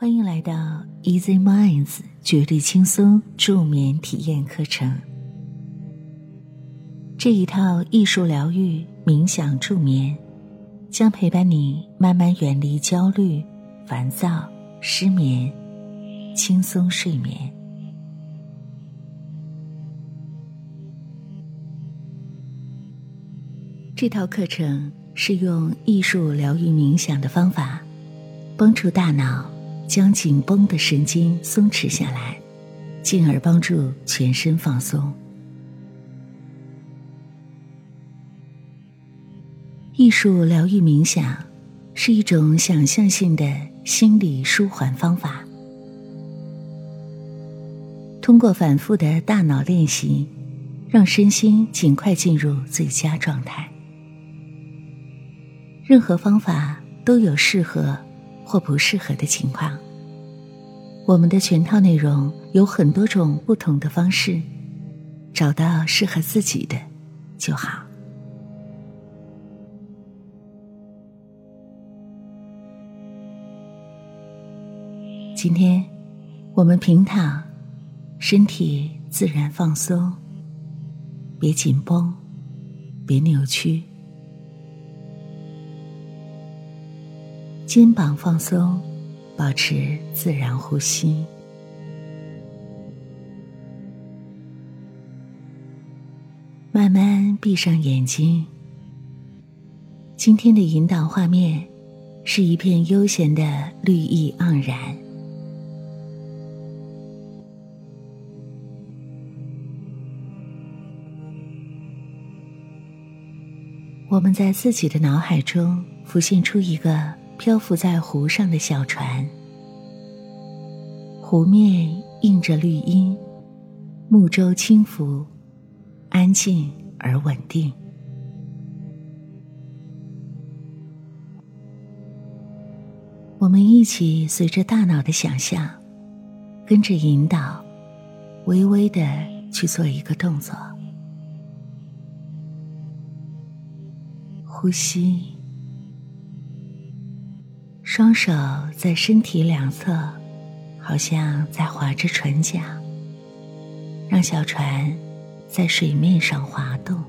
欢迎来到 Easy Minds 绝对轻松助眠体验课程。这一套艺术疗愈冥想助眠，将陪伴你慢慢远离焦虑、烦躁、失眠，轻松睡眠。这套课程是用艺术疗愈冥想的方法，帮助大脑。将紧绷的神经松弛下来，进而帮助全身放松。艺术疗愈冥想是一种想象性的心理舒缓方法，通过反复的大脑练习，让身心尽快进入最佳状态。任何方法都有适合。或不适合的情况，我们的全套内容有很多种不同的方式，找到适合自己的就好。今天我们平躺，身体自然放松，别紧绷，别扭曲。肩膀放松，保持自然呼吸。慢慢闭上眼睛。今天的引导画面是一片悠闲的绿意盎然。我们在自己的脑海中浮现出一个。漂浮在湖上的小船，湖面映着绿荫，木舟轻浮，安静而稳定。我们一起随着大脑的想象，跟着引导，微微的去做一个动作，呼吸。双手在身体两侧，好像在划着船桨，让小船在水面上滑动。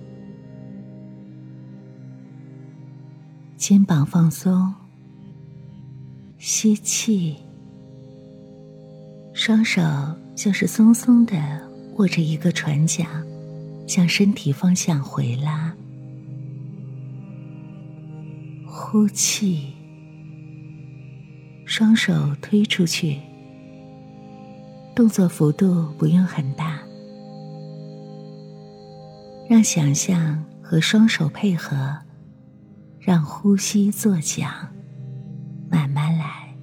肩膀放松，吸气，双手像是松松的握着一个船桨，向身体方向回拉。呼气。双手推出去，动作幅度不用很大，让想象和双手配合，让呼吸作桨，慢慢来。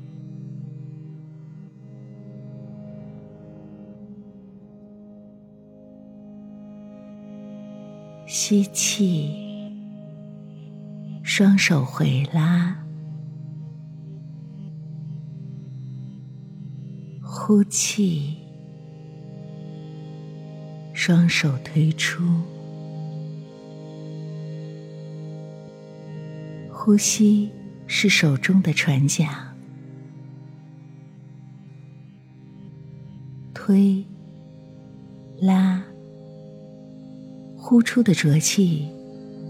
吸气，双手回拉。呼气，双手推出，呼吸是手中的船桨，推、拉、呼出的浊气，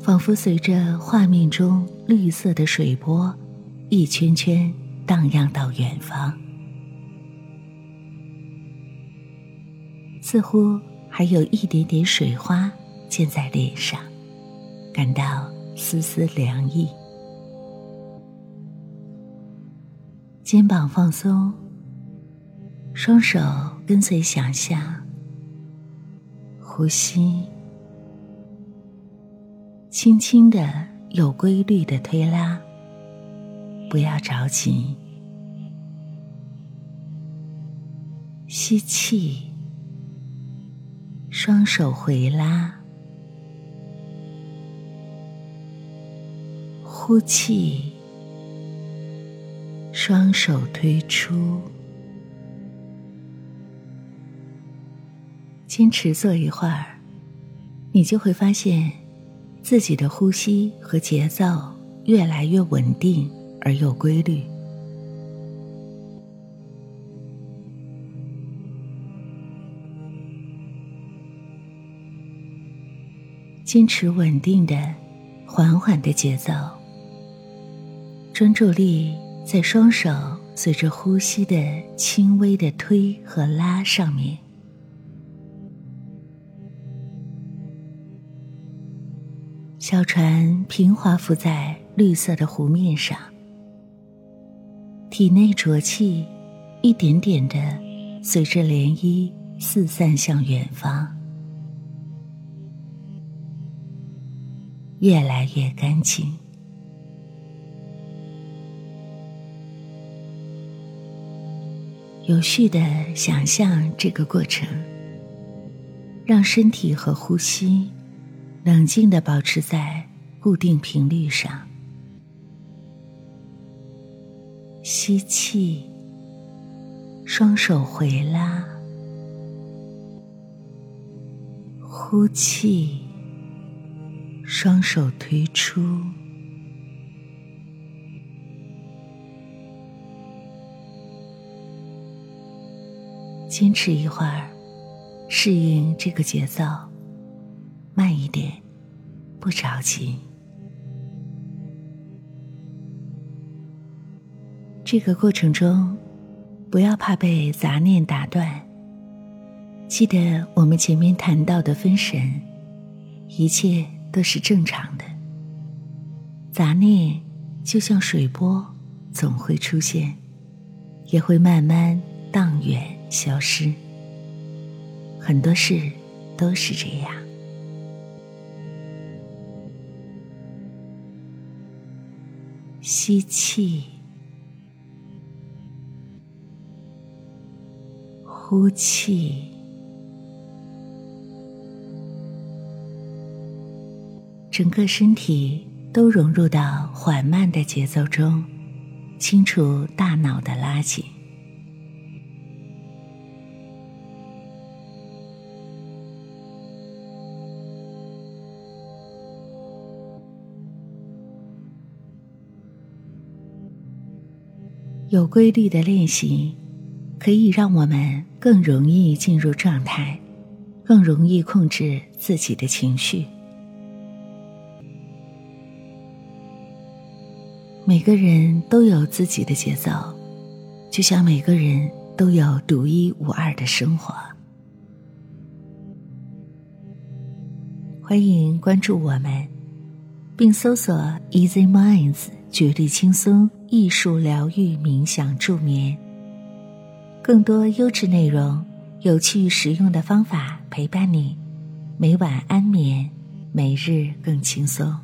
仿佛随着画面中绿色的水波，一圈圈荡漾到远方。似乎还有一点点水花溅在脸上，感到丝丝凉意。肩膀放松，双手跟随想象，呼吸，轻轻的、有规律的推拉，不要着急，吸气。双手回拉，呼气，双手推出。坚持做一会儿，你就会发现自己的呼吸和节奏越来越稳定而有规律。坚持稳定的、缓缓的节奏，专注力在双手随着呼吸的轻微的推和拉上面。小船平滑浮在绿色的湖面上，体内浊气一点点的随着涟漪四散向远方。越来越干净。有序的想象这个过程，让身体和呼吸冷静的保持在固定频率上。吸气，双手回拉；呼气。双手推出，坚持一会儿，适应这个节奏，慢一点，不着急。这个过程中，不要怕被杂念打断。记得我们前面谈到的分神，一切。都是正常的，杂念就像水波，总会出现，也会慢慢荡远消失。很多事都是这样。吸气，呼气。整个身体都融入到缓慢的节奏中，清除大脑的垃圾。有规律的练习，可以让我们更容易进入状态，更容易控制自己的情绪。每个人都有自己的节奏，就像每个人都有独一无二的生活。欢迎关注我们，并搜索 “Easy Minds” 绝对轻松艺术疗愈冥想助眠。更多优质内容、有趣实用的方法陪伴你，每晚安眠，每日更轻松。